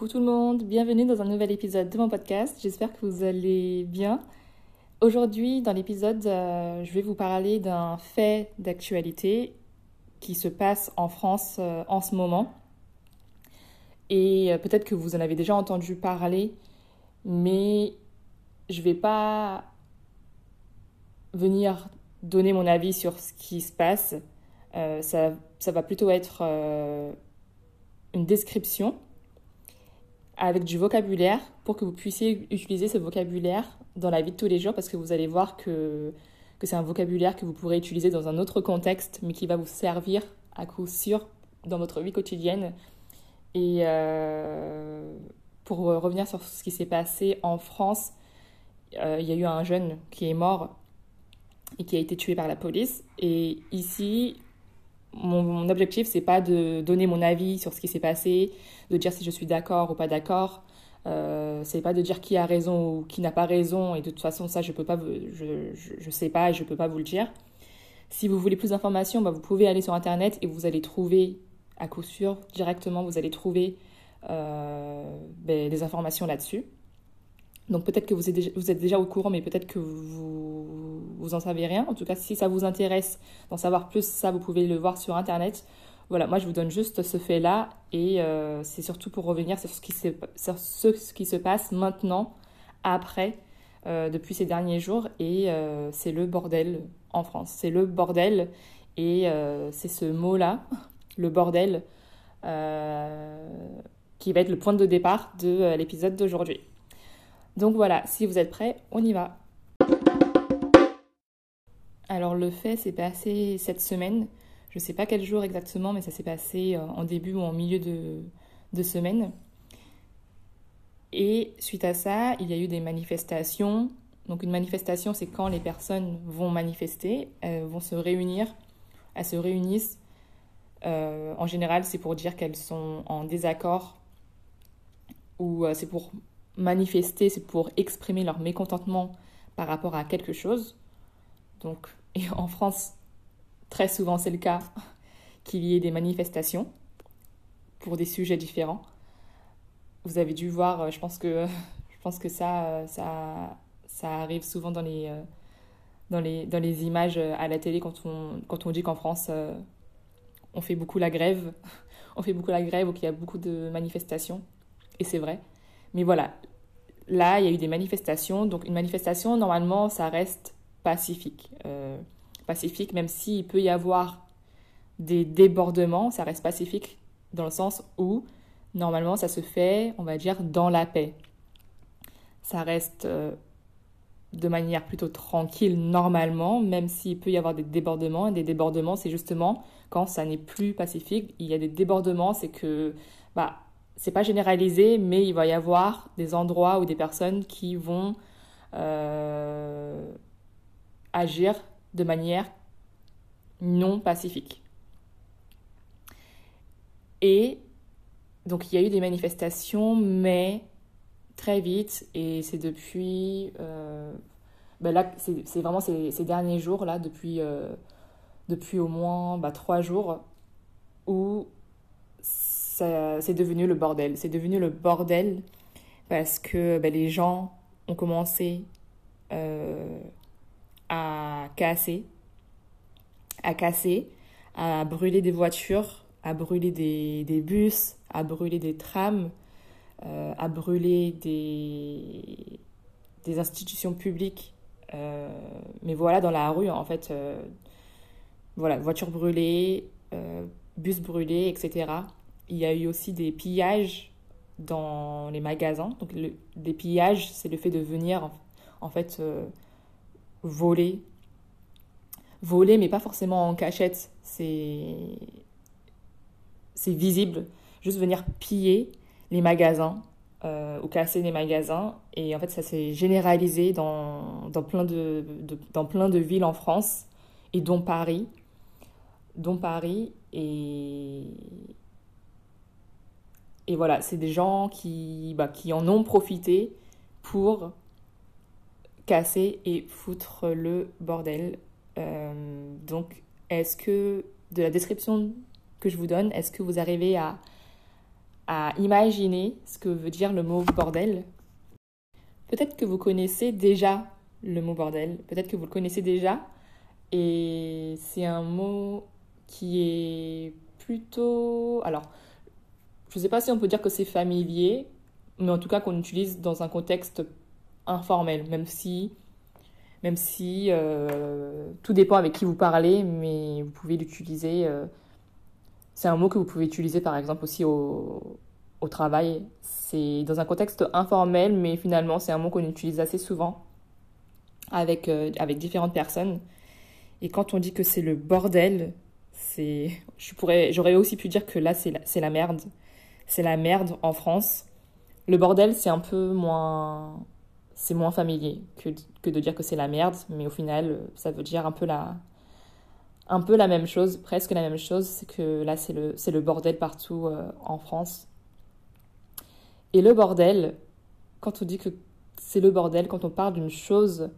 Coucou tout le monde, bienvenue dans un nouvel épisode de mon podcast. J'espère que vous allez bien. Aujourd'hui, dans l'épisode, euh, je vais vous parler d'un fait d'actualité qui se passe en France euh, en ce moment. Et euh, peut-être que vous en avez déjà entendu parler, mais je ne vais pas venir donner mon avis sur ce qui se passe. ça, ça, va plutôt être une description avec du vocabulaire pour que vous puissiez utiliser ce vocabulaire dans la vie de tous les jours parce que vous allez voir que, que c'est un vocabulaire que vous pourrez utiliser dans un autre contexte mais qui va vous servir à coup sûr dans votre vie quotidienne. Et euh, pour revenir sur ce qui s'est passé en France, euh, il y a eu un jeune qui est mort et qui a été tué par la police. Et ici, mon, mon objectif, c'est pas de donner mon avis sur ce qui s'est passé, de dire si je suis d'accord ou pas d'accord. Euh, c'est pas de dire qui a raison ou qui n'a pas raison. Et de toute façon, ça, je peux pas, je, je, sais pas et je peux pas vous le dire. Si vous voulez plus d'informations, bah, vous pouvez aller sur Internet et vous allez trouver, à coup sûr, directement, vous allez trouver euh, ben, des informations là-dessus. Donc peut-être que vous êtes, déjà, au courant, mais peut-être que vous, vous en savez rien. En tout cas, si ça vous intéresse d'en savoir plus, ça, vous pouvez le voir sur Internet. Voilà, moi je vous donne juste ce fait-là et euh, c'est surtout pour revenir sur ce qui, sur ce, qui se passe maintenant, après, euh, depuis ces derniers jours et euh, c'est le bordel en France. C'est le bordel et c'est ce mot-là, le bordel, qui va être le point de départ de l'épisode d'aujourd'hui. Donc voilà, si vous êtes prêts, on y va. Alors le fait s'est passé cette semaine. Je ne sais pas quel jour exactement, mais ça s'est passé euh, en début ou en milieu de, semaine. Et suite à ça, il y a eu des manifestations. Donc une manifestation, c'est quand les personnes vont manifester, vont se réunir, elles se réunissent. Euh, en général, c'est pour dire qu'elles sont en désaccord ou euh, c'est pour manifester, c'est pour exprimer leur mécontentement par rapport à quelque chose. Donc, et en France, très souvent c'est le cas qu'il y ait des manifestations pour des sujets différents. Vous avez dû voir, euh, je pense que, je pense que ça, euh, ça, ça arrive souvent dans les, euh, dans les, dans les images à la télé quand on, quand on dit qu'en France, on fait beaucoup la grève. On fait beaucoup la grève ou qu'il y a beaucoup de manifestations. Et c'est vrai. Mais voilà, là, il y a eu des manifestations. Donc une manifestation, normalement, ça reste pacifique. Euh, pacifique, même s'il peut y avoir des débordements, ça reste pacifique dans le sens où, normalement, ça se fait, on va dire, dans la paix. Ça reste euh, de manière plutôt tranquille normalement, même s'il peut y avoir des débordements. Et des débordements, c'est justement quand ça n'est plus pacifique. Il y a des débordements, c'est que bah, c'est pas généralisé, mais il va y avoir des endroits ou des personnes qui vont euh, agir de manière non pacifique. Et donc il y a eu des manifestations, mais très vite, et c'est depuis, euh, ben là, c'est vraiment ces, derniers jours, là, depuis, euh, depuis au moins bah, trois jours, où c'est devenu le bordel. C'est devenu le bordel parce que ben, les gens ont commencé euh, à casser, à casser, à brûler des voitures, à brûler des, bus, à brûler des trams, euh, à brûler des, des institutions publiques. Euh, mais voilà, dans la rue, en fait, voilà, voitures brûlées, bus brûlés, etc. Il y a eu aussi des pillages dans les magasins. Donc, des pillages, c'est le fait de venir, en, fait, euh, voler. Voler, mais pas forcément en cachette. C'est. Visible. Juste venir piller les magasins euh, ou casser les magasins. Et en fait, ça s'est généralisé dans, dans, plein de, dans plein de villes en France, et dont Paris. Dont Paris. Et, et voilà, c'est des gens qui, bah, qui en ont profité pour casser et foutre le bordel. Euh, donc, est-ce que, de la description que je vous donne, est-ce que vous arrivez à, à imaginer ce que veut dire le mot bordel? Peut-être que vous connaissez déjà le mot bordel, peut-être que vous le connaissez déjà, et c'est un mot qui est plutôt... Alors, je ne sais pas si on peut dire que c'est familier, mais en tout cas qu'on utilise dans un contexte informel, même si, même si euh, tout dépend avec qui vous parlez, mais vous pouvez l'utiliser. Euh, c'est un mot que vous pouvez utiliser par exemple aussi au, au travail. C'est dans un contexte informel, mais finalement c'est un mot qu'on utilise assez souvent avec, euh, avec différentes personnes. Et quand on dit que c'est le bordel, c'est, je pourrais, j'aurais aussi pu dire que là c'est c'est la merde. C'est la merde en France. Le bordel, c'est un peu moins, c'est moins familier que, que de dire que c'est la merde, mais au final, ça veut dire un peu la, un peu la même chose, presque la même chose, c'est que là, c'est le, le bordel partout euh, en France. Et le bordel, quand on dit que c'est le bordel, quand on parle d'une chose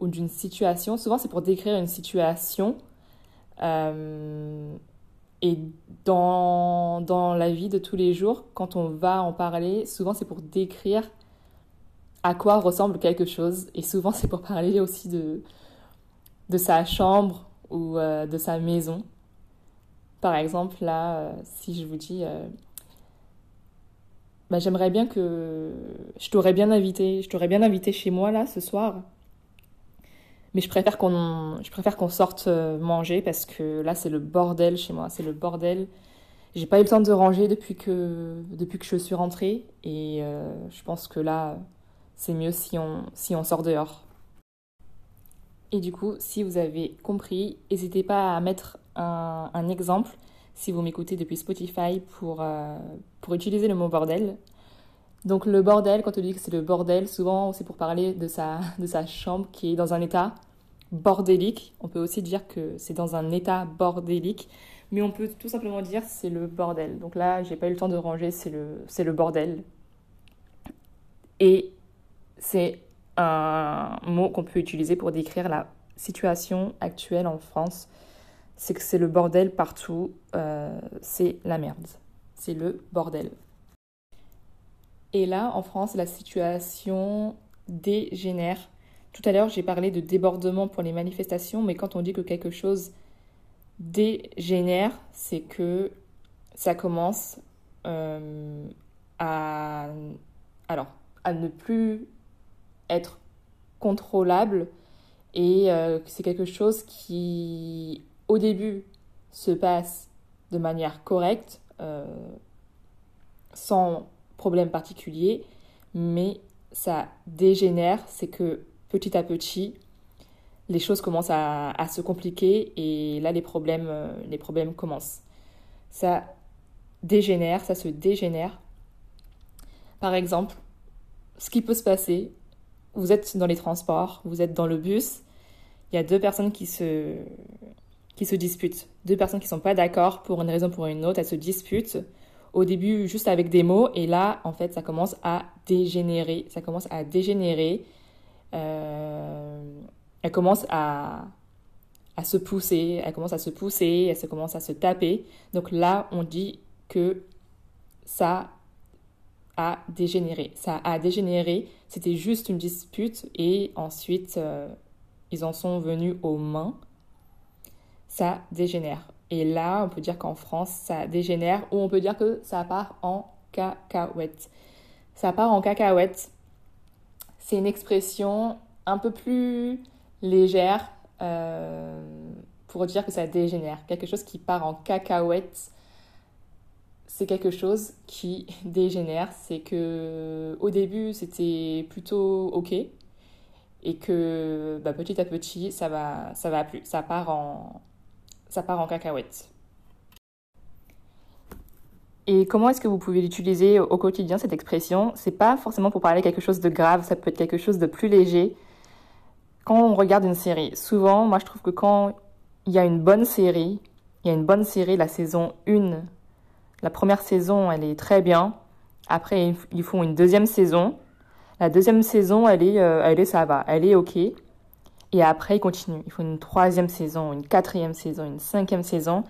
ou d'une situation, souvent c'est pour décrire une situation. Euh, et dans, dans la vie de tous les jours, quand on va en parler, souvent c'est pour décrire à quoi ressemble quelque chose. Et souvent c'est pour parler aussi de, de sa chambre ou euh, de sa maison. Par exemple, là, euh, si je vous dis, euh, bah, j'aimerais bien que je t'aurais bien invité, je t'aurais bien invité chez moi là ce soir. Mais je préfère qu'on, je préfère qu'on sorte manger parce que là c'est le bordel chez moi, c'est le bordel. J'ai pas eu le temps de ranger depuis que, depuis que je suis rentrée et je pense que là c'est mieux si on, si on sort dehors. Et du coup, si vous avez compris, n'hésitez pas à mettre un, un exemple si vous m'écoutez depuis Spotify pour, euh, pour utiliser le mot bordel. Donc le bordel, quand on dit que c'est le bordel, souvent c'est pour parler de sa, de sa chambre qui est dans un état bordélique. On peut aussi dire que c'est dans un état bordélique, mais on peut tout simplement dire c'est le bordel. Donc là, j'ai pas eu le temps de ranger, c'est le, le bordel. Et c'est un mot qu'on peut utiliser pour décrire la situation actuelle en France. C'est que c'est le bordel partout, euh, c'est la merde, c'est le bordel. Et là, en France, la situation dégénère. Tout à l'heure, j'ai parlé de débordement pour les manifestations, mais quand on dit que quelque chose dégénère, c'est que ça commence euh, à, alors, à ne plus être contrôlable et euh, c'est quelque chose qui, au début, se passe de manière correcte, euh, sans problème particulier, mais ça dégénère, c'est que petit à petit, les choses commencent à, se compliquer et là, les problèmes, euh, les problèmes commencent. Ça dégénère, ça se dégénère. Par exemple, ce qui peut se passer, vous êtes dans les transports, vous êtes dans le bus, il y a deux personnes qui se, qui se disputent. Deux personnes qui ne sont pas d'accord pour une raison ou pour une autre, elles se disputent. Au début, juste avec des mots, et là, en fait, ça commence à dégénérer. Ça commence à dégénérer. Euh, elle commence à, se pousser, elle commence à se pousser, elle se commence à se taper. Donc là, on dit que ça a dégénéré. Ça a dégénéré, c'était juste une dispute et ensuite euh, ils en sont venus aux mains. Ça dégénère. Et là, on peut dire qu'en France, ça dégénère ou on peut dire que ça part en cacahuète. Ça part en cacahuète. C'est une expression un peu plus légère euh, pour dire que ça dégénère. Quelque chose qui part en cacahuète c'est quelque chose qui dégénère. C'est que au début c'était plutôt ok et que bah, petit à petit ça va ça va plus, ça part en ça part en cacahuète. Et comment est-ce que vous pouvez l'utiliser au quotidien cette expression? C'est pas forcément pour parler quelque chose de grave, ça peut être quelque chose de plus léger. Quand on regarde une série, souvent, moi je trouve que quand il y a une bonne série, il y a une bonne série, la saison 1 la première saison, elle est très bien. Après, ils font une deuxième saison. La deuxième saison, elle est, euh, elle est ça va, elle est ok. Et après, ils continuent. Ils font une troisième saison, une quatrième saison, une cinquième saison.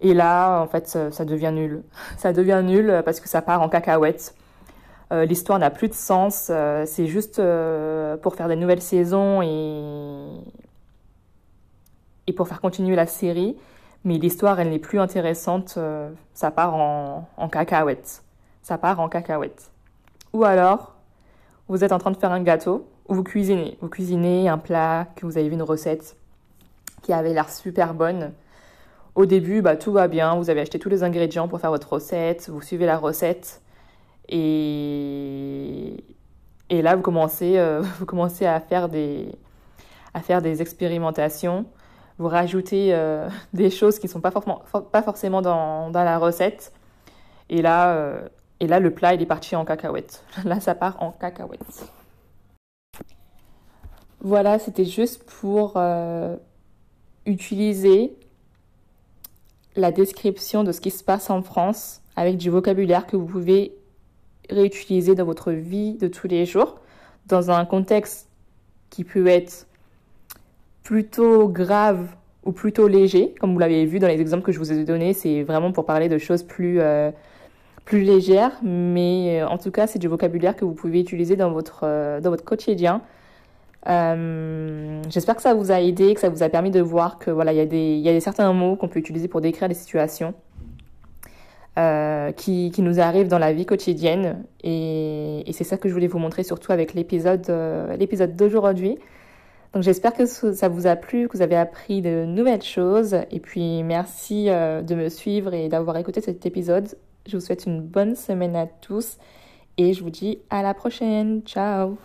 Et là, en fait, ça, devient nul. Ça devient nul parce que ça part en cacahuète. Euh, l'histoire n'a plus de sens. Euh, c'est juste euh, pour faire des nouvelles saisons et... et pour faire continuer la série. Mais l'histoire, elle n'est plus intéressante. ça part en, en cacahuète. Ça part en cacahuète. Ou alors, vous êtes en train de faire un gâteau vous cuisinez. Vous cuisinez un plat que vous avez vu une recette qui avait l'air super bonne. Au début, bah, tout va bien. Vous avez acheté tous les ingrédients pour faire votre recette. Vous suivez la recette. Et, et là, vous commencez, euh, vous commencez à, faire des, à faire des expérimentations. Vous rajoutez euh, des choses qui ne sont pas, forcément, pas forcément dans, dans, la recette. Et là, euh, et là, le plat, il est parti en cacahuète. Là, ça part en cacahuète. Voilà, c'était juste pour utiliser la description de ce qui se passe en France avec du vocabulaire que vous pouvez réutiliser dans votre vie de tous les jours, dans un contexte qui peut être plutôt grave ou plutôt léger, comme vous l'avez vu dans les exemples que je vous ai donnés, c'est vraiment pour parler de choses plus, euh, légères, mais euh, en tout cas c'est du vocabulaire que vous pouvez utiliser dans votre, euh, dans votre quotidien. J'espère que ça vous a aidé, que ça vous a permis de voir que voilà, il y a des, y a des certains mots qu'on peut utiliser pour décrire des situations. Euh, qui, qui, nous arrivent dans la vie quotidienne. Et, c'est ça que je voulais vous montrer surtout avec l'épisode euh, l'épisode d'aujourd'hui. Donc j'espère que ça vous a plu, que vous avez appris de nouvelles choses. Et puis merci euh, de me suivre et d'avoir écouté cet épisode. Je vous souhaite une bonne semaine à tous et je vous dis à la prochaine. Ciao